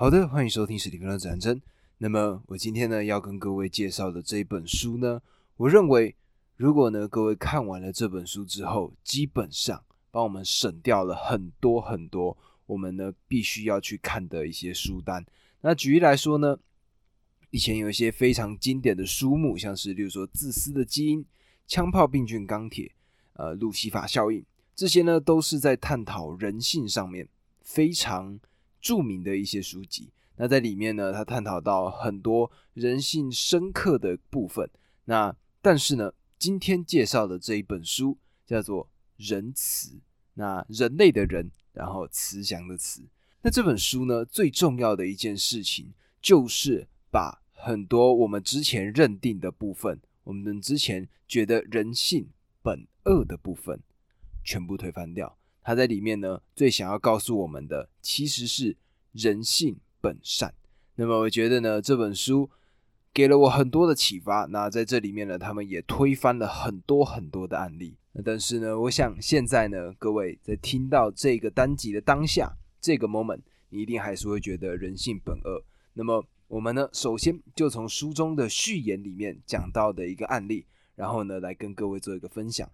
好的，欢迎收听史蒂芬的战争。那么我今天呢要跟各位介绍的这一本书呢，我认为如果呢各位看完了这本书之后，基本上帮我们省掉了很多很多我们呢必须要去看的一些书单。那举例来说呢，以前有一些非常经典的书目，像是例如说《自私的基因》《枪炮、病菌、钢铁》呃《路西法效应》，这些呢都是在探讨人性上面非常著名的一些书籍。那在里面呢，他探讨到很多人性深刻的部分。那但是呢，今天介绍的这一本书叫做《仁慈》，那人类的人，然后慈祥的慈。那这本书呢，最重要的一件事情就是把很多我们之前认定的部分，我们之前觉得人性本恶的部分，全部推翻掉。他在里面呢，最想要告诉我们的，其实是人性。本善，那么我觉得呢，这本书给了我很多的启发。那在这里面呢，他们也推翻了很多很多的案例。那但是呢，我想现在呢，各位在听到这个单集的当下，这个 moment，你一定还是会觉得人性本恶。那么我们呢，首先就从书中的序言里面讲到的一个案例，然后呢，来跟各位做一个分享。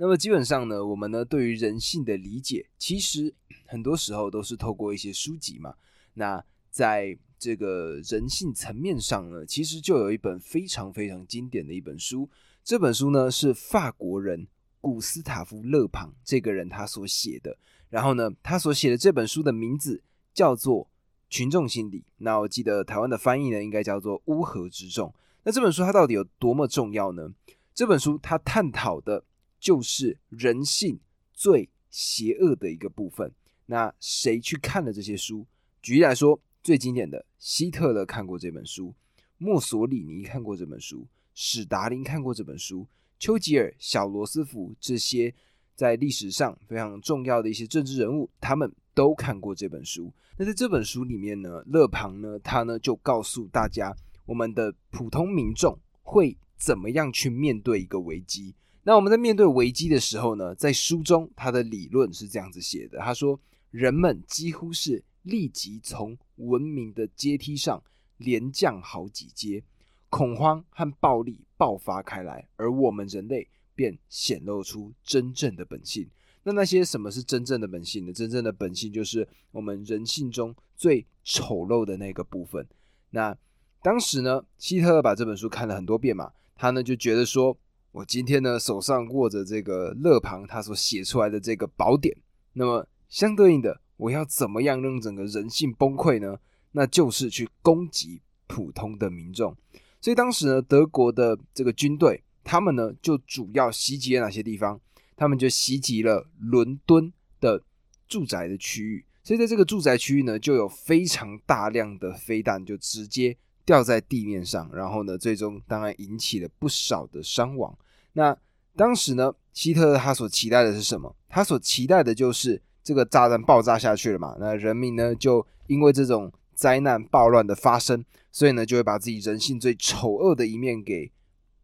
那么基本上呢，我们呢对于人性的理解，其实很多时候都是透过一些书籍嘛。那在这个人性层面上呢，其实就有一本非常非常经典的一本书。这本书呢是法国人古斯塔夫·勒庞这个人他所写的。然后呢，他所写的这本书的名字叫做《群众心理》。那我记得台湾的翻译呢，应该叫做《乌合之众》。那这本书它到底有多么重要呢？这本书它探讨的就是人性最邪恶的一个部分。那谁去看了这些书？举例来说，最经典的希特勒看过这本书，墨索里尼看过这本书，史达林看过这本书，丘吉尔、小罗斯福这些在历史上非常重要的一些政治人物，他们都看过这本书。那在这本书里面呢，勒庞呢，他呢就告诉大家，我们的普通民众会怎么样去面对一个危机。那我们在面对危机的时候呢，在书中他的理论是这样子写的，他说，人们几乎是。立即从文明的阶梯上连降好几阶，恐慌和暴力爆发开来，而我们人类便显露出真正的本性。那那些什么是真正的本性呢？真正的本性就是我们人性中最丑陋的那个部分。那当时呢，希特勒把这本书看了很多遍嘛，他呢就觉得说，我今天呢手上握着这个勒庞他所写出来的这个宝典，那么相对应的。我要怎么样让整个人性崩溃呢？那就是去攻击普通的民众。所以当时呢，德国的这个军队，他们呢就主要袭击了哪些地方？他们就袭击了伦敦的住宅的区域。所以在这个住宅区域呢，就有非常大量的飞弹就直接掉在地面上，然后呢，最终当然引起了不少的伤亡。那当时呢，希特勒他所期待的是什么？他所期待的就是。这个炸弹爆炸下去了嘛？那人民呢，就因为这种灾难暴乱的发生，所以呢，就会把自己人性最丑恶的一面给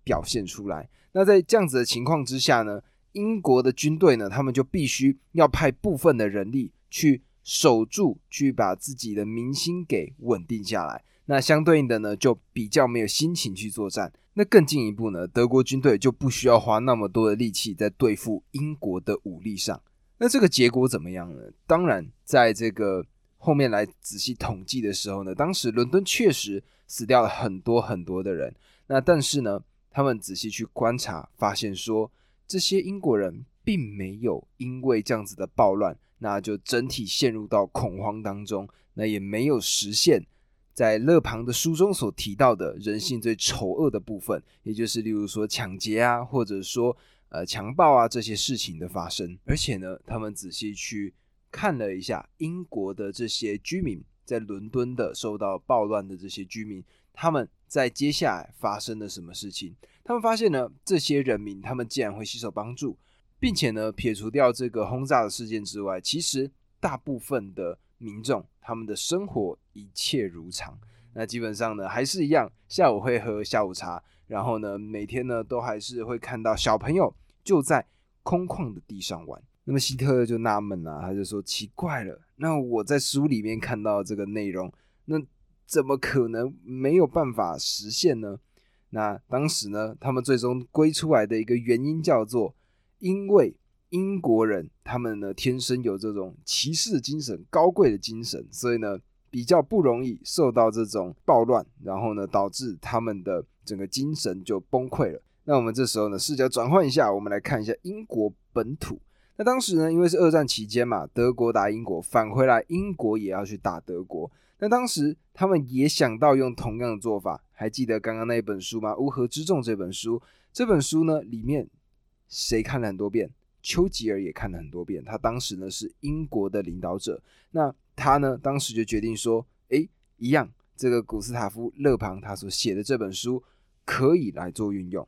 表现出来。那在这样子的情况之下呢，英国的军队呢，他们就必须要派部分的人力去守住，去把自己的民心给稳定下来。那相对应的呢，就比较没有心情去作战。那更进一步呢，德国军队就不需要花那么多的力气在对付英国的武力上。那这个结果怎么样呢？当然，在这个后面来仔细统计的时候呢，当时伦敦确实死掉了很多很多的人。那但是呢，他们仔细去观察，发现说这些英国人并没有因为这样子的暴乱，那就整体陷入到恐慌当中，那也没有实现在勒庞的书中所提到的人性最丑恶的部分，也就是例如说抢劫啊，或者说。呃，强暴啊这些事情的发生，而且呢，他们仔细去看了一下英国的这些居民在伦敦的受到暴乱的这些居民，他们在接下来发生了什么事情？他们发现呢，这些人民他们竟然会携手帮助，并且呢，撇除掉这个轰炸的事件之外，其实大部分的民众他们的生活一切如常。那基本上呢，还是一样，下午会喝下午茶，然后呢，每天呢都还是会看到小朋友。就在空旷的地上玩，那么希特勒就纳闷了，他就说：“奇怪了，那我在书里面看到这个内容，那怎么可能没有办法实现呢？”那当时呢，他们最终归出来的一个原因叫做，因为英国人他们呢天生有这种骑士精神、高贵的精神，所以呢比较不容易受到这种暴乱，然后呢导致他们的整个精神就崩溃了。那我们这时候呢视角转换一下，我们来看一下英国本土。那当时呢，因为是二战期间嘛，德国打英国，返回来英国也要去打德国。那当时他们也想到用同样的做法，还记得刚刚那一本书吗？《乌合之众》这本书，这本书呢里面谁看了很多遍？丘吉尔也看了很多遍。他当时呢是英国的领导者，那他呢当时就决定说，诶，一样，这个古斯塔夫·勒庞他所写的这本书可以来做运用。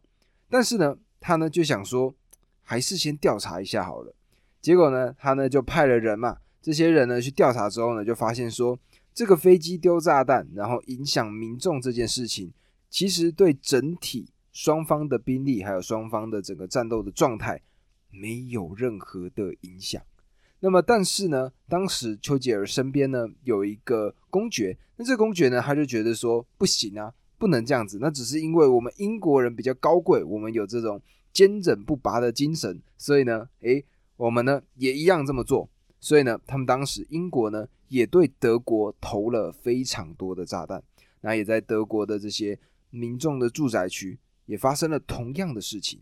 但是呢，他呢就想说，还是先调查一下好了。结果呢，他呢就派了人嘛，这些人呢去调查之后呢，就发现说。这个飞机丢炸弹，然后影响民众这件事情，其实对整体双方的兵力还有双方的整个战斗的状态没有任何的影响。那么，但是呢，当时丘吉尔身边呢有一个公爵，那这个公爵呢他就觉得说不行啊，不能这样子。那只是因为我们英国人比较高贵，我们有这种坚韧不拔的精神，所以呢，诶，我们呢也一样这么做。所以呢，他们当时英国呢。也对德国投了非常多的炸弹，那也在德国的这些民众的住宅区也发生了同样的事情。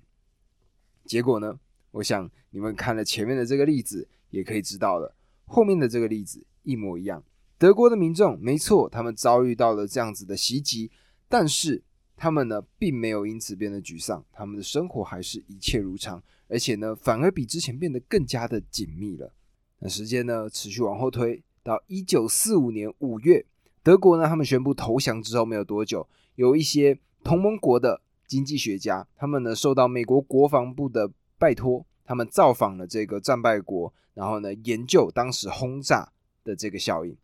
结果呢，我想你们看了前面的这个例子，也可以知道了，后面的这个例子一模一样。德国的民众没错，他们遭遇到了这样子的袭击，但是他们呢，并没有因此变得沮丧，他们的生活还是一切如常，而且呢，反而比之前变得更加的紧密了。那时间呢，持续往后推。到一九四五年五月，德国呢，他们宣布投降之后没有多久，有一些同盟国的经济学家，他们呢受到美国国防部的拜托，他们造访了这个战败国，然后呢研究当时轰炸的这个效应。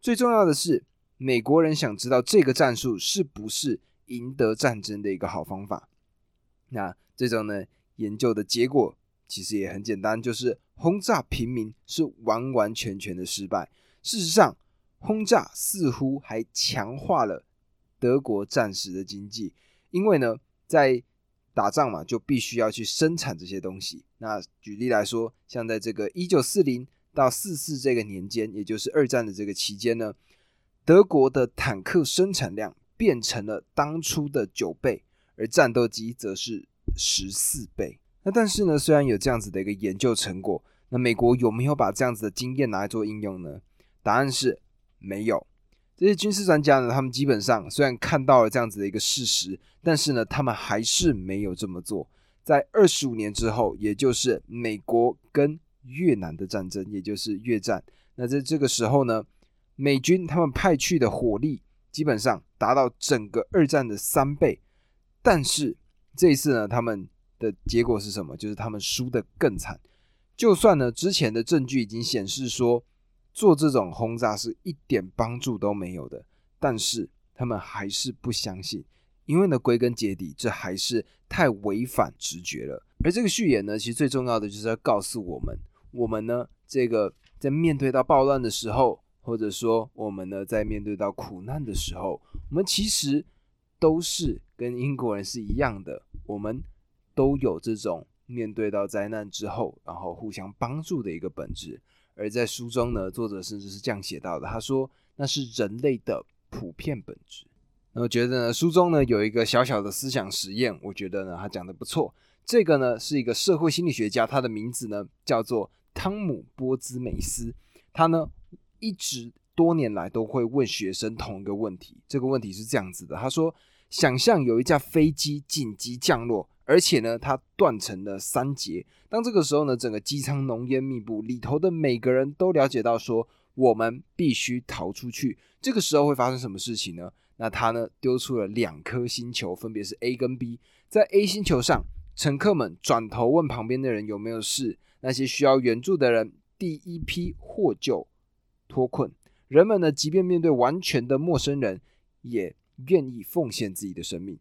最重要的是，美国人想知道这个战术是不是赢得战争的一个好方法。那这种呢研究的结果其实也很简单，就是轰炸平民是完完全全的失败。事实上，轰炸似乎还强化了德国战时的经济，因为呢，在打仗嘛，就必须要去生产这些东西。那举例来说，像在这个一九四零到四四这个年间，也就是二战的这个期间呢，德国的坦克生产量变成了当初的九倍，而战斗机则是十四倍。那但是呢，虽然有这样子的一个研究成果，那美国有没有把这样子的经验拿来做应用呢？答案是没有。这些军事专家呢，他们基本上虽然看到了这样子的一个事实，但是呢，他们还是没有这么做。在二十五年之后，也就是美国跟越南的战争，也就是越战。那在这个时候呢，美军他们派去的火力基本上达到整个二战的三倍，但是这一次呢，他们的结果是什么？就是他们输的更惨。就算呢，之前的证据已经显示说。做这种轰炸是一点帮助都没有的，但是他们还是不相信，因为呢，归根结底，这还是太违反直觉了。而这个序言呢，其实最重要的就是要告诉我们，我们呢，这个在面对到暴乱的时候，或者说我们呢，在面对到苦难的时候，我们其实都是跟英国人是一样的，我们都有这种面对到灾难之后，然后互相帮助的一个本质。而在书中呢，作者甚至是这样写到的：他说，那是人类的普遍本质。那我觉得呢，书中呢有一个小小的思想实验，我觉得呢他讲的不错。这个呢是一个社会心理学家，他的名字呢叫做汤姆波兹梅斯。他呢一直多年来都会问学生同一个问题。这个问题是这样子的：他说，想象有一架飞机紧急降落。而且呢，它断成了三节。当这个时候呢，整个机舱浓烟密布，里头的每个人都了解到说，我们必须逃出去。这个时候会发生什么事情呢？那他呢，丢出了两颗星球，分别是 A 跟 B。在 A 星球上，乘客们转头问旁边的人有没有事。那些需要援助的人，第一批获救脱困。人们呢，即便面对完全的陌生人，也愿意奉献自己的生命。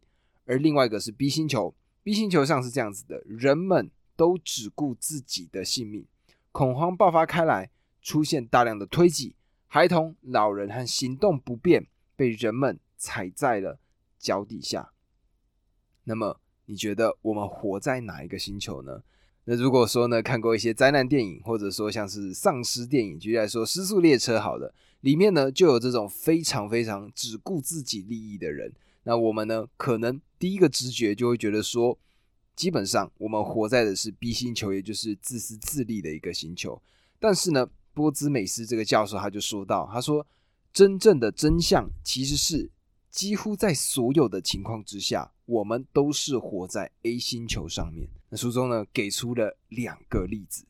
而另外一个是 B 星球。B 星球上是这样子的，人们都只顾自己的性命，恐慌爆发开来，出现大量的推挤，孩童、老人和行动不便被人们踩在了脚底下。那么，你觉得我们活在哪一个星球呢？那如果说呢，看过一些灾难电影，或者说像是丧尸电影，举例来说，《失速列车》好了，里面呢就有这种非常非常只顾自己利益的人。那我们呢，可能第一个直觉就会觉得说，基本上我们活在的是 B 星球，也就是自私自利的一个星球。但是呢，波兹美斯这个教授他就说到，他说，真正的真相其实是，几乎在所有的情况之下，我们都是活在 A 星球上面。那书中呢给出了两个例子，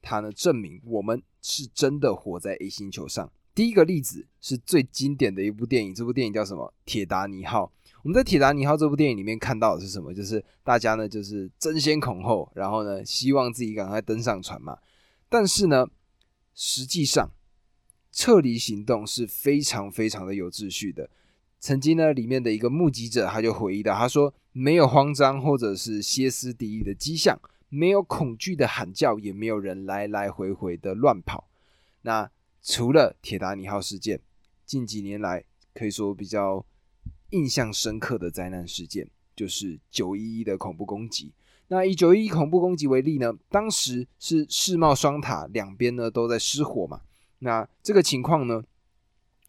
它呢证明我们是真的活在 A 星球上。第一个例子是最经典的一部电影，这部电影叫什么？《铁达尼号》。我们在《铁达尼号》这部电影里面看到的是什么？就是大家呢，就是争先恐后，然后呢，希望自己赶快登上船嘛。但是呢，实际上撤离行动是非常非常的有秩序的。曾经呢，里面的一个目击者他就回忆到，他说没有慌张或者是歇斯底里的迹象，没有恐惧的喊叫，也没有人来来回回的乱跑。那除了铁达尼号事件，近几年来可以说比较印象深刻的灾难事件，就是九一一的恐怖攻击。那以九一一恐怖攻击为例呢，当时是世贸双塔两边呢都在失火嘛。那这个情况呢，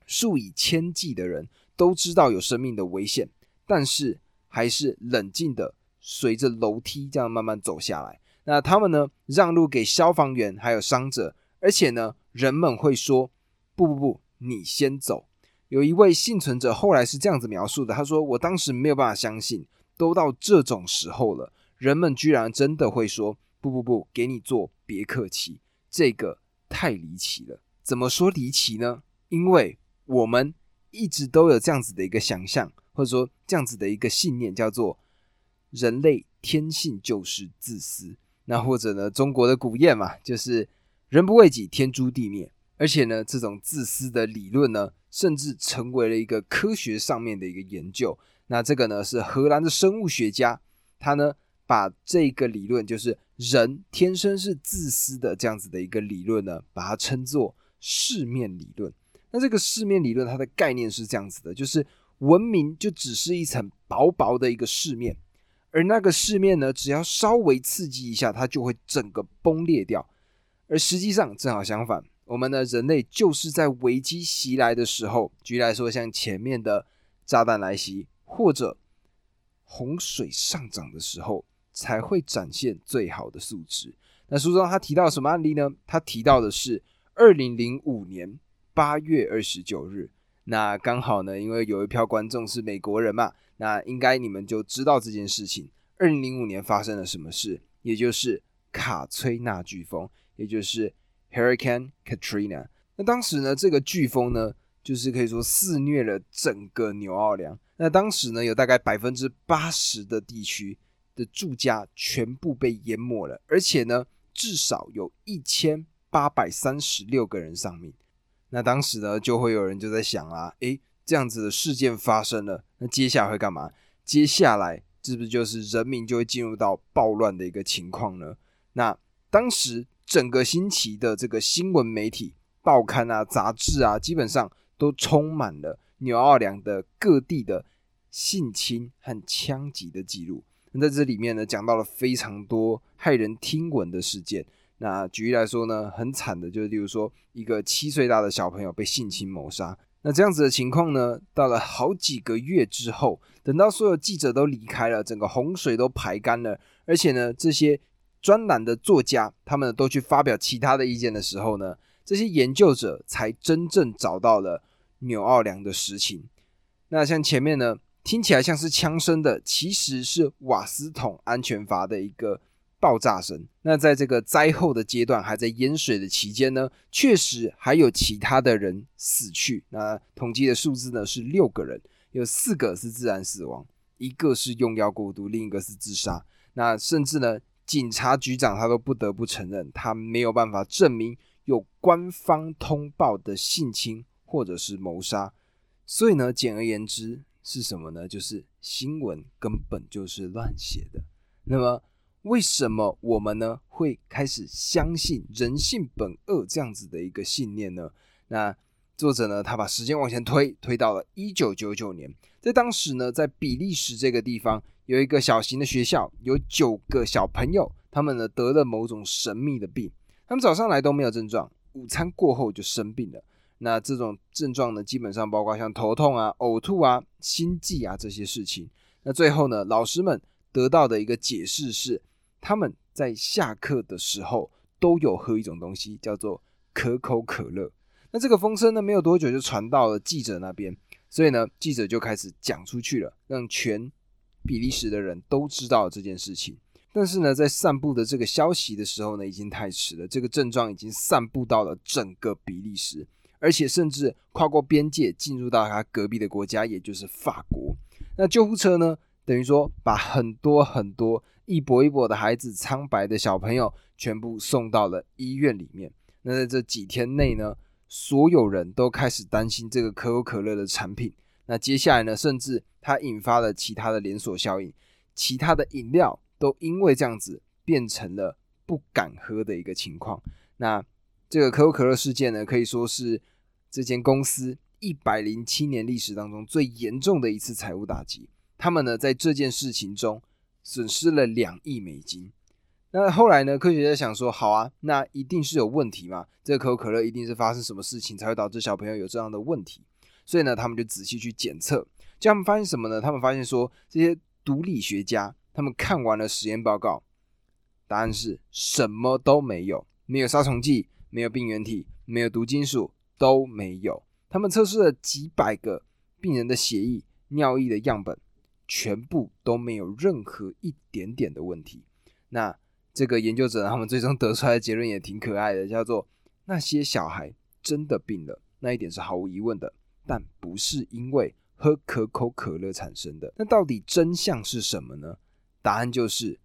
数以千计的人都知道有生命的危险，但是还是冷静的随着楼梯这样慢慢走下来。那他们呢，让路给消防员还有伤者，而且呢。人们会说：“不不不，你先走。”有一位幸存者后来是这样子描述的：“他说，我当时没有办法相信，都到这种时候了，人们居然真的会说：‘不不不，给你做，别客气。’这个太离奇了。怎么说离奇呢？因为我们一直都有这样子的一个想象，或者说这样子的一个信念，叫做人类天性就是自私。那或者呢，中国的古谚嘛，就是。”人不为己，天诛地灭。而且呢，这种自私的理论呢，甚至成为了一个科学上面的一个研究。那这个呢，是荷兰的生物学家，他呢把这个理论，就是人天生是自私的这样子的一个理论呢，把它称作世面理论。那这个世面理论，它的概念是这样子的，就是文明就只是一层薄薄的一个世面，而那个世面呢，只要稍微刺激一下，它就会整个崩裂掉。而实际上正好相反，我们的人类就是在危机袭来的时候，举例来说，像前面的炸弹来袭或者洪水上涨的时候，才会展现最好的素质。那书中他提到什么案例呢？他提到的是二零零五年八月二十九日。那刚好呢，因为有一票观众是美国人嘛，那应该你们就知道这件事情。二零零五年发生了什么事？也就是卡崔娜飓风。也就是 Hurricane Katrina。那当时呢，这个飓风呢，就是可以说肆虐了整个纽奥良。那当时呢，有大概百分之八十的地区的住家全部被淹没了，而且呢，至少有一千八百三十六个人丧命。那当时呢，就会有人就在想啊，诶，这样子的事件发生了，那接下来会干嘛？接下来是不是就是人民就会进入到暴乱的一个情况呢？那当时。整个星期的这个新闻媒体、报刊啊、杂志啊，基本上都充满了纽奥良的各地的性侵和枪击的记录。那在这里面呢，讲到了非常多骇人听闻的事件。那举例来说呢，很惨的就是，例如说一个七岁大的小朋友被性侵谋杀。那这样子的情况呢，到了好几个月之后，等到所有记者都离开了，整个洪水都排干了，而且呢，这些。专栏的作家，他们都去发表其他的意见的时候呢，这些研究者才真正找到了纽奥良的实情。那像前面呢，听起来像是枪声的，其实是瓦斯桶安全阀的一个爆炸声。那在这个灾后的阶段，还在淹水的期间呢，确实还有其他的人死去。那统计的数字呢是六个人，有四个是自然死亡，一个是用药过度，另一个是自杀。那甚至呢。警察局长他都不得不承认，他没有办法证明有官方通报的性侵或者是谋杀，所以呢，简而言之是什么呢？就是新闻根本就是乱写的。那么为什么我们呢会开始相信人性本恶这样子的一个信念呢？那作者呢，他把时间往前推，推到了一九九九年，在当时呢，在比利时这个地方有一个小型的学校，有九个小朋友，他们呢得了某种神秘的病，他们早上来都没有症状，午餐过后就生病了。那这种症状呢，基本上包括像头痛啊、呕吐啊、心悸啊这些事情。那最后呢，老师们得到的一个解释是。他们在下课的时候都有喝一种东西，叫做可口可乐。那这个风声呢，没有多久就传到了记者那边，所以呢，记者就开始讲出去了，让全比利时的人都知道这件事情。但是呢，在散布的这个消息的时候呢，已经太迟了，这个症状已经散布到了整个比利时，而且甚至跨过边界进入到他隔壁的国家，也就是法国。那救护车呢，等于说把很多很多。一跛一跛的孩子，苍白的小朋友，全部送到了医院里面。那在这几天内呢，所有人都开始担心这个可口可乐的产品。那接下来呢，甚至它引发了其他的连锁效应，其他的饮料都因为这样子变成了不敢喝的一个情况。那这个可口可乐事件呢，可以说是这间公司一百零七年历史当中最严重的一次财务打击。他们呢，在这件事情中。损失了两亿美金。那后来呢？科学家想说，好啊，那一定是有问题嘛。这可口可乐一定是发生什么事情才会导致小朋友有这样的问题。所以呢，他们就仔细去检测。结果他们发现什么呢？他们发现说，这些毒理学家他们看完了实验报告，答案是什么都没有，没有杀虫剂，没有病原体，没有毒金属，都没有。他们测试了几百个病人的血液、尿液的样本。全部都没有任何一点点的问题。那这个研究者他们最终得出来的结论也挺可爱的，叫做那些小孩真的病了，那一点是毫无疑问的，但不是因为喝可口可乐产生的。那到底真相是什么呢？答案就是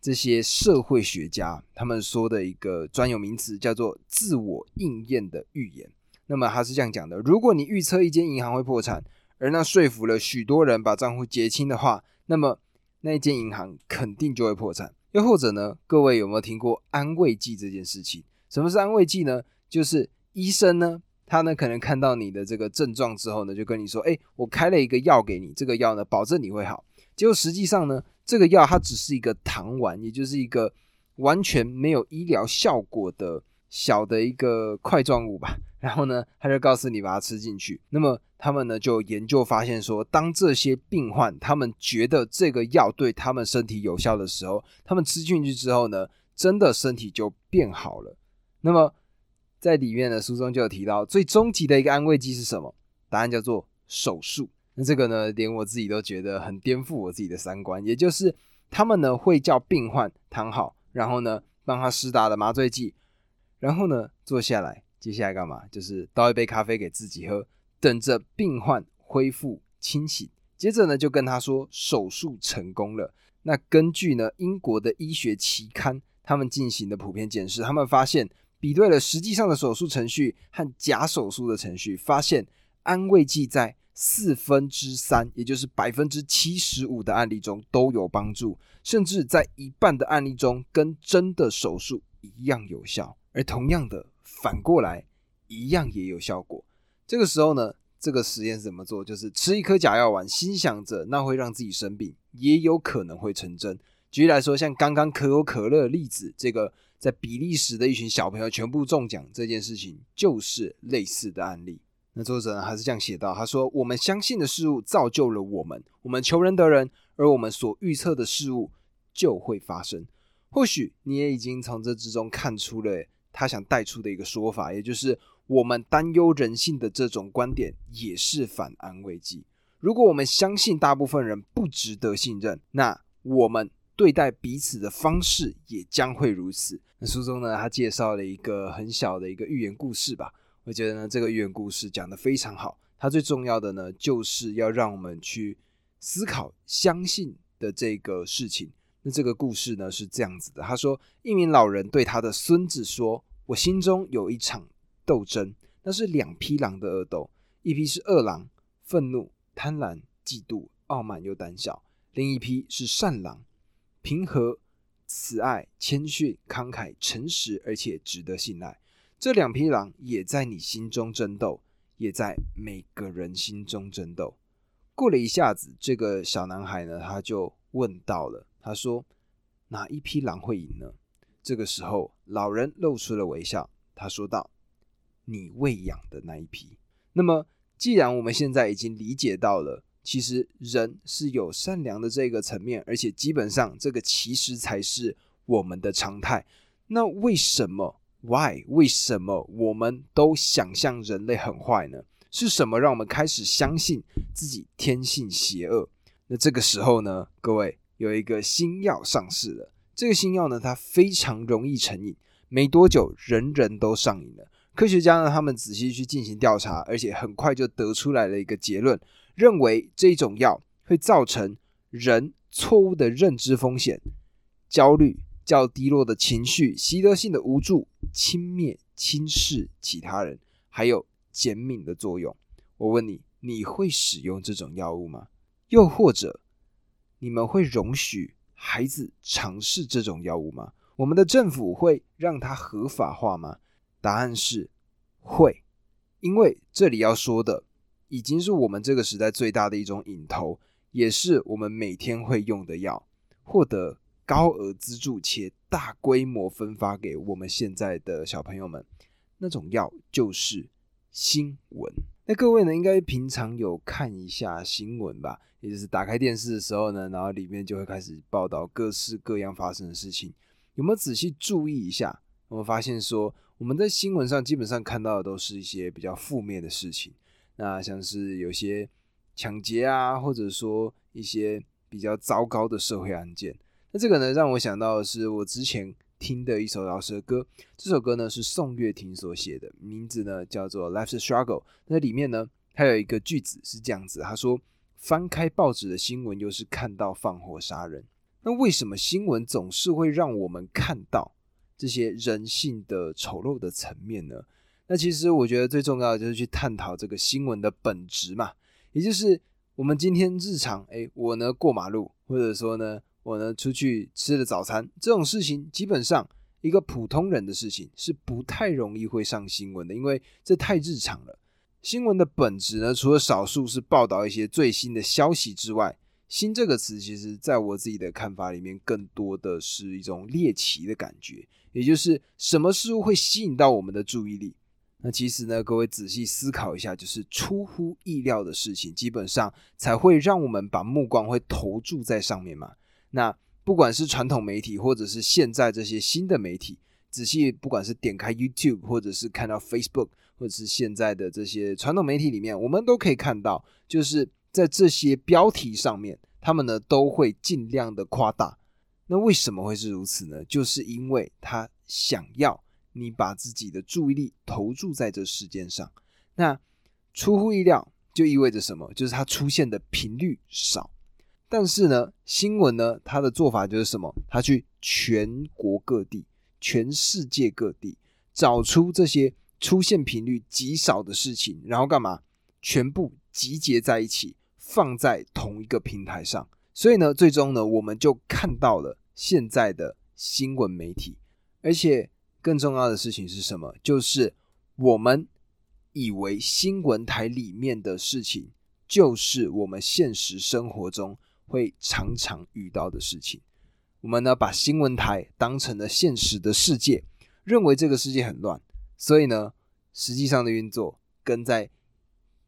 这些社会学家他们说的一个专有名词，叫做自我应验的预言。那么他是这样讲的：如果你预测一间银行会破产，而那说服了许多人把账户结清的话，那么那一间银行肯定就会破产。又或者呢，各位有没有听过安慰剂这件事情？什么是安慰剂呢？就是医生呢，他呢可能看到你的这个症状之后呢，就跟你说：“哎，我开了一个药给你，这个药呢保证你会好。”结果实际上呢，这个药它只是一个糖丸，也就是一个完全没有医疗效果的小的一个块状物吧。然后呢，他就告诉你把它吃进去。那么他们呢就研究发现说，当这些病患他们觉得这个药对他们身体有效的时候，他们吃进去之后呢，真的身体就变好了。那么在里面的书中就有提到，最终极的一个安慰剂是什么？答案叫做手术。那这个呢，连我自己都觉得很颠覆我自己的三观。也就是他们呢会叫病患躺好，然后呢帮他施打了麻醉剂，然后呢坐下来。接下来干嘛？就是倒一杯咖啡给自己喝，等着病患恢复清醒。接着呢，就跟他说手术成功了。那根据呢英国的医学期刊，他们进行的普遍检视，他们发现比对了实际上的手术程序和假手术的程序，发现安慰剂在四分之三，也就是百分之七十五的案例中都有帮助，甚至在一半的案例中跟真的手术一样有效。而同样的。反过来，一样也有效果。这个时候呢，这个实验怎么做？就是吃一颗假药丸，心想着那会让自己生病，也有可能会成真。举例来说，像刚刚可口可乐例子，这个在比利时的一群小朋友全部中奖这件事情，就是类似的案例。那作者呢还是这样写到：他说，我们相信的事物造就了我们，我们求人得人，而我们所预测的事物就会发生。或许你也已经从这之中看出了。他想带出的一个说法，也就是我们担忧人性的这种观点，也是反安慰剂。如果我们相信大部分人不值得信任，那我们对待彼此的方式也将会如此。那书中呢，他介绍了一个很小的一个寓言故事吧。我觉得呢，这个寓言故事讲得非常好。它最重要的呢，就是要让我们去思考相信的这个事情。那这个故事呢是这样子的，他说，一名老人对他的孙子说：“我心中有一场斗争，那是两匹狼的恶斗，一匹是恶狼，愤怒、贪婪、嫉妒、傲慢又胆小；另一匹是善狼，平和、慈爱、谦逊、慷慨、诚实，而且值得信赖。这两匹狼也在你心中争斗，也在每个人心中争斗。过了一下子，这个小男孩呢，他就问到了，他说：“哪一匹狼会赢呢？”这个时候，老人露出了微笑，他说道：“你喂养的那一匹。”那么，既然我们现在已经理解到了，其实人是有善良的这个层面，而且基本上这个其实才是我们的常态。那为什么？Why？为什么我们都想象人类很坏呢？是什么让我们开始相信自己天性邪恶？那这个时候呢，各位有一个新药上市了。这个新药呢，它非常容易成瘾，没多久人人都上瘾了。科学家呢，他们仔细去进行调查，而且很快就得出来了一个结论，认为这种药会造成人错误的认知风险、焦虑。较低落的情绪、习得性的无助、轻蔑、轻视其他人，还有减敏的作用。我问你，你会使用这种药物吗？又或者，你们会容许孩子尝试这种药物吗？我们的政府会让它合法化吗？答案是会，因为这里要说的已经是我们这个时代最大的一种瘾头，也是我们每天会用的药，获得。高额资助且大规模分发给我们现在的小朋友们，那种药就是新闻。那各位呢，应该平常有看一下新闻吧？也就是打开电视的时候呢，然后里面就会开始报道各式各样发生的事情。有没有仔细注意一下？我们发现说，我们在新闻上基本上看到的都是一些比较负面的事情。那像是有些抢劫啊，或者说一些比较糟糕的社会案件。那这个呢，让我想到的是我之前听的一首饶舌歌。这首歌呢是宋岳庭所写的，名字呢叫做《Life's Struggle》。那里面呢，它有一个句子是这样子，他说：“翻开报纸的新闻，又是看到放火杀人。那为什么新闻总是会让我们看到这些人性的丑陋的层面呢？那其实我觉得最重要的就是去探讨这个新闻的本质嘛，也就是我们今天日常，哎，我呢过马路，或者说呢。”我呢出去吃了早餐，这种事情基本上一个普通人的事情是不太容易会上新闻的，因为这太日常了。新闻的本质呢，除了少数是报道一些最新的消息之外，“新”这个词其实在我自己的看法里面，更多的是一种猎奇的感觉，也就是什么事物会吸引到我们的注意力。那其实呢，各位仔细思考一下，就是出乎意料的事情，基本上才会让我们把目光会投注在上面嘛。那不管是传统媒体，或者是现在这些新的媒体，仔细不管是点开 YouTube，或者是看到 Facebook，或者是现在的这些传统媒体里面，我们都可以看到，就是在这些标题上面，他们呢都会尽量的夸大。那为什么会是如此呢？就是因为他想要你把自己的注意力投注在这事件上。那出乎意料就意味着什么？就是它出现的频率少。但是呢，新闻呢，它的做法就是什么？它去全国各地、全世界各地找出这些出现频率极少的事情，然后干嘛？全部集结在一起，放在同一个平台上。所以呢，最终呢，我们就看到了现在的新闻媒体。而且更重要的事情是什么？就是我们以为新闻台里面的事情，就是我们现实生活中。会常常遇到的事情，我们呢把新闻台当成了现实的世界，认为这个世界很乱，所以呢，实际上的运作跟在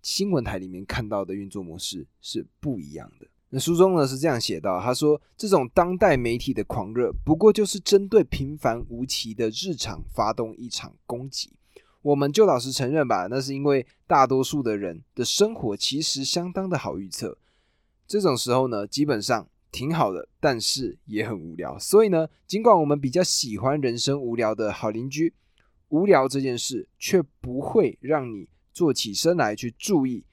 新闻台里面看到的运作模式是不一样的。那书中呢是这样写到，他说这种当代媒体的狂热，不过就是针对平凡无奇的日常发动一场攻击。我们就老实承认吧，那是因为大多数的人的生活其实相当的好预测。这种时候呢，基本上挺好的，但是也很无聊。所以呢，尽管我们比较喜欢人生无聊的好邻居，无聊这件事却不会让你坐起身来去注意。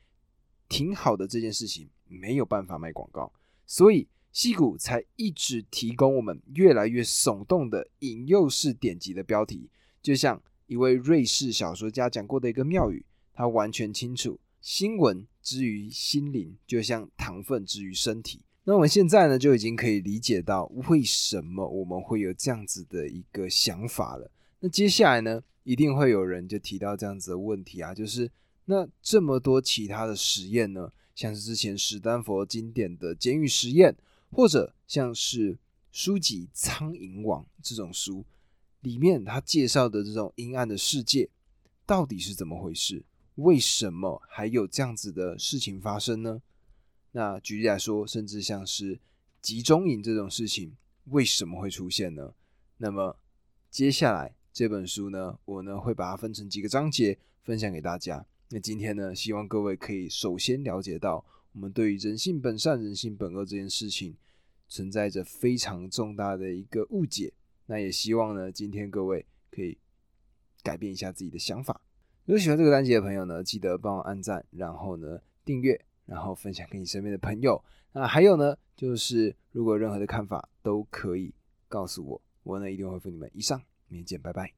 挺好的这件事情没有办法卖广告，所以戏骨才一直提供我们越来越耸动的引诱式点击的标题。就像一位瑞士小说家讲过的一个妙语，他完全清楚。新闻之于心灵，就像糖分之于身体，那我们现在呢，就已经可以理解到为什么我们会有这样子的一个想法了。那接下来呢，一定会有人就提到这样子的问题啊，就是那这么多其他的实验呢，像是之前史丹佛经典的监狱实验，或者像是书籍《苍蝇网》这种书里面，他介绍的这种阴暗的世界，到底是怎么回事？为什么还有这样子的事情发生呢？那举例来说，甚至像是集中营这种事情，为什么会出现呢？那么接下来这本书呢，我呢会把它分成几个章节分享给大家。那今天呢，希望各位可以首先了解到，我们对于人性本善、人性本恶这件事情存在着非常重大的一个误解。那也希望呢，今天各位可以改变一下自己的想法。如果喜欢这个单节的朋友呢，记得帮我按赞，然后呢订阅。然后分享给你身边的朋友。那还有呢，就是如果任何的看法都可以告诉我，我呢一定会回复你们。以上，明天见，拜拜。